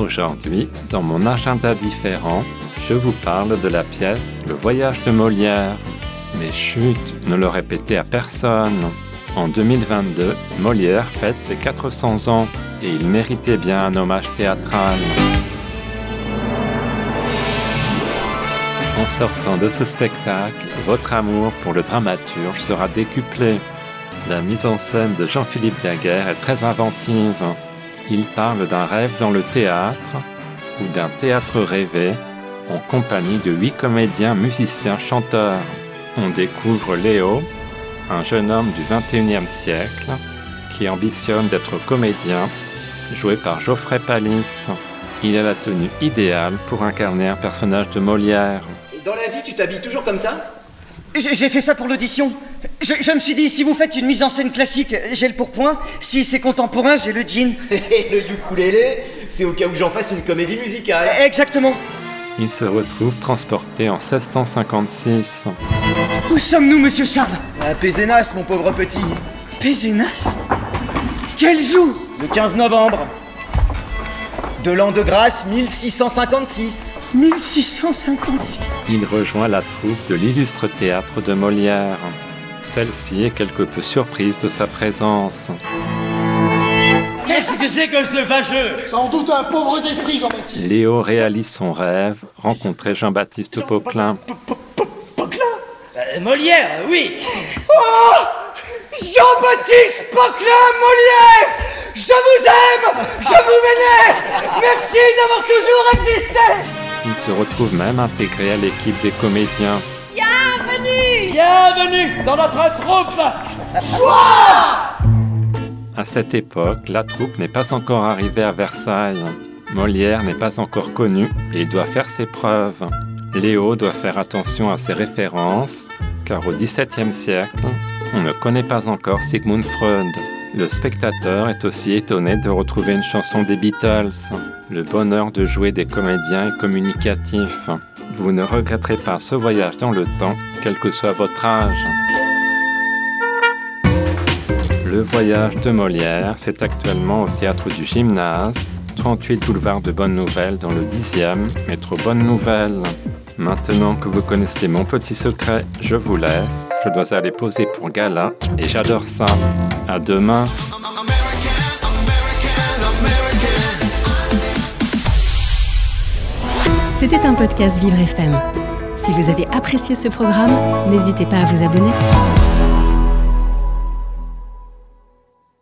Aujourd'hui, dans mon agenda différent, je vous parle de la pièce Le voyage de Molière. Mais chut, ne le répétez à personne. En 2022, Molière fête ses 400 ans et il méritait bien un hommage théâtral. En sortant de ce spectacle, votre amour pour le dramaturge sera décuplé. La mise en scène de Jean-Philippe Daguerre est très inventive. Il parle d'un rêve dans le théâtre ou d'un théâtre rêvé en compagnie de huit comédiens, musiciens, chanteurs. On découvre Léo, un jeune homme du 21e siècle qui ambitionne d'être comédien, joué par Geoffrey Palis. Il a la tenue idéale pour incarner un personnage de Molière. Dans la vie, tu t'habilles toujours comme ça? J'ai fait ça pour l'audition. Je, je me suis dit, si vous faites une mise en scène classique, j'ai le pourpoint. Si c'est contemporain, j'ai le jean. Et le ukulélé, c'est au cas où j'en fasse une comédie musicale. Exactement. Il se retrouve transporté en 1656. Où sommes-nous, monsieur Charles? À Pézénas, mon pauvre petit. Pézénas Quel jour? Le 15 novembre. De l'an de grâce 1656. 1656. Il rejoint la troupe de l'illustre théâtre de Molière. Celle-ci est quelque peu surprise de sa présence. Qu'est-ce que c'est que ce fâcheux? Sans doute un pauvre d'esprit, Jean-Baptiste. Léo réalise son rêve, rencontrer Jean-Baptiste Poquelin. Euh, Molière, oui Jean-Baptiste Poquelin Molière Je vous aime Je vous vénère Merci d'avoir toujours existé Il se retrouve même intégré à l'équipe des comédiens. Bienvenue dans notre troupe À cette époque, la troupe n'est pas encore arrivée à Versailles. Molière n'est pas encore connu et il doit faire ses preuves. Léo doit faire attention à ses références, car au XVIIe siècle, on ne connaît pas encore Sigmund Freud. Le spectateur est aussi étonné de retrouver une chanson des Beatles. Le bonheur de jouer des comédiens est communicatif. Vous ne regretterez pas ce voyage dans le temps, quel que soit votre âge. Le voyage de Molière, c'est actuellement au théâtre du Gymnase, 38 boulevard de Bonne Nouvelle dans le 10e, métro Bonne Nouvelle. Maintenant que vous connaissez mon petit secret, je vous laisse. Je dois aller poser pour gala et j'adore ça. À demain. C'était un podcast Vivre FM. Si vous avez apprécié ce programme, n'hésitez pas à vous abonner.